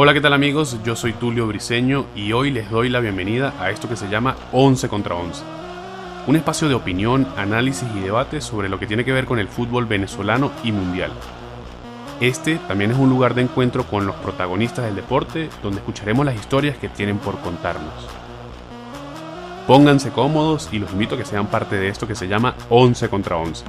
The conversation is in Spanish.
Hola, ¿qué tal amigos? Yo soy Tulio Briseño y hoy les doy la bienvenida a esto que se llama 11 contra 11. Un espacio de opinión, análisis y debate sobre lo que tiene que ver con el fútbol venezolano y mundial. Este también es un lugar de encuentro con los protagonistas del deporte, donde escucharemos las historias que tienen por contarnos. Pónganse cómodos y los invito a que sean parte de esto que se llama 11 contra 11.